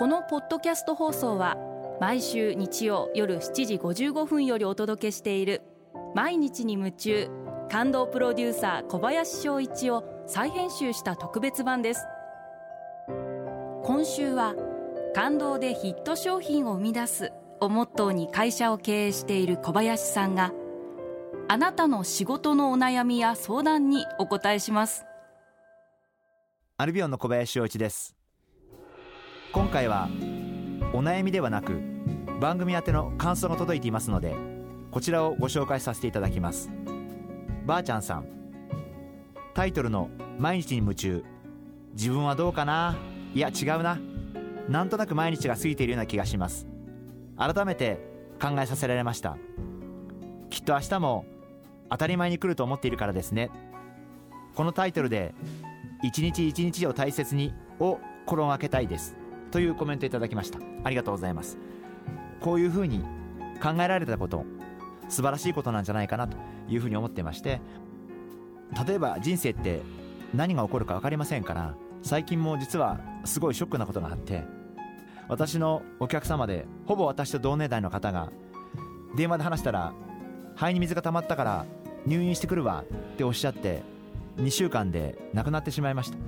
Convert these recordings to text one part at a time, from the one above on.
このポッドキャスト放送は毎週日曜夜7時55分よりお届けしている「毎日に夢中」感動プロデューサー小林翔一を再編集した特別版です。今週は「感動でヒット商品を生み出す」をモットーに会社を経営している小林さんがあなたの仕事のお悩みや相談にお答えします。アルビオンの小林翔一です。今回はお悩みではなく番組宛ての感想が届いていますのでこちらをご紹介させていただきます。ばあちゃんさんタイトルの「毎日に夢中」自分はどうかな？いや違うな。なんとなく毎日が過ぎているような気がします。改めて考えさせられました。きっと明日も当たり前に来ると思っているからですね。このタイトルで一日一日を大切にを心がけたいです。というコメントいただきました。ありがとうございます。こういうふうに考えられたこと素晴らしいことなんじゃないかなというふうに思ってまして例えば人生って何が起こるか分かりませんから最近も実はすごいショックなことがあって私のお客様でほぼ私と同年代の方が電話で話したら肺に水が溜まったから入院してくるわっておっしゃって2週間で亡くなってしまいました。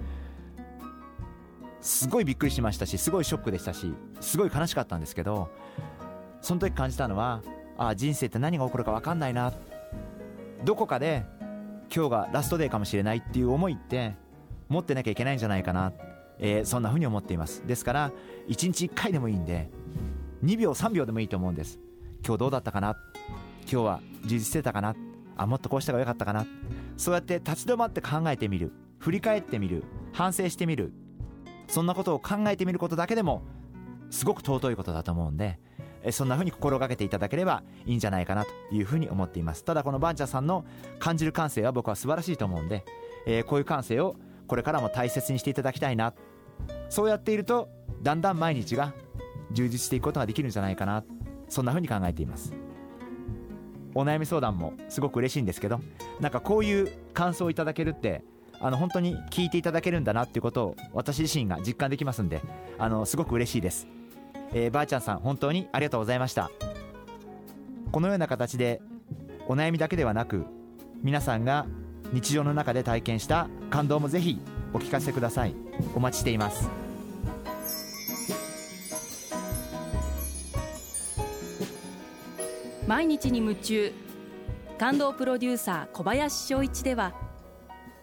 すごいびっくりしましたしすごいショックでしたしすごい悲しかったんですけどその時感じたのはああ人生って何が起こるか分かんないな。どこかで今日がラストデーかもしれないっていう思いって持ってなきゃいけないんじゃないかな、えー、そんなふうに思っています。ですから1日1回でもいいんで2秒3秒でもいいと思うんです。今日どうだったかな。今日は充実してたかな。あもっとこうした方が良かったかな。そうやって立ち止まって考えてみる。振り返ってみる。反省してみる。そんなことを考えてみることだけでもすごく尊いことだと思うんでそんな風に心がけていただければいいんじゃないかなというふうに思っています。ただこのバンチャさんの感じる感性は僕は素晴らしいと思うんで、えー、こういう感性をこれからも大切にしていただきたいな。そうやっているとだんだん毎日が充実していくことができるんじゃないかな。そんな風に考えています。お悩み相談もすごく嬉しいんですけどなんかこういう感想をいただけるってあの本当に聞いていただけるんだなっていうことを私自身が実感できますんであのすごく嬉しいです、えー、ばあちゃんさん本当にありがとうございました。このような形でお悩みだけではなく皆さんが日常の中で体験した感動もぜひお聞かせください。お待ちしています。毎日に夢中。感動プロデューサー小林翔一では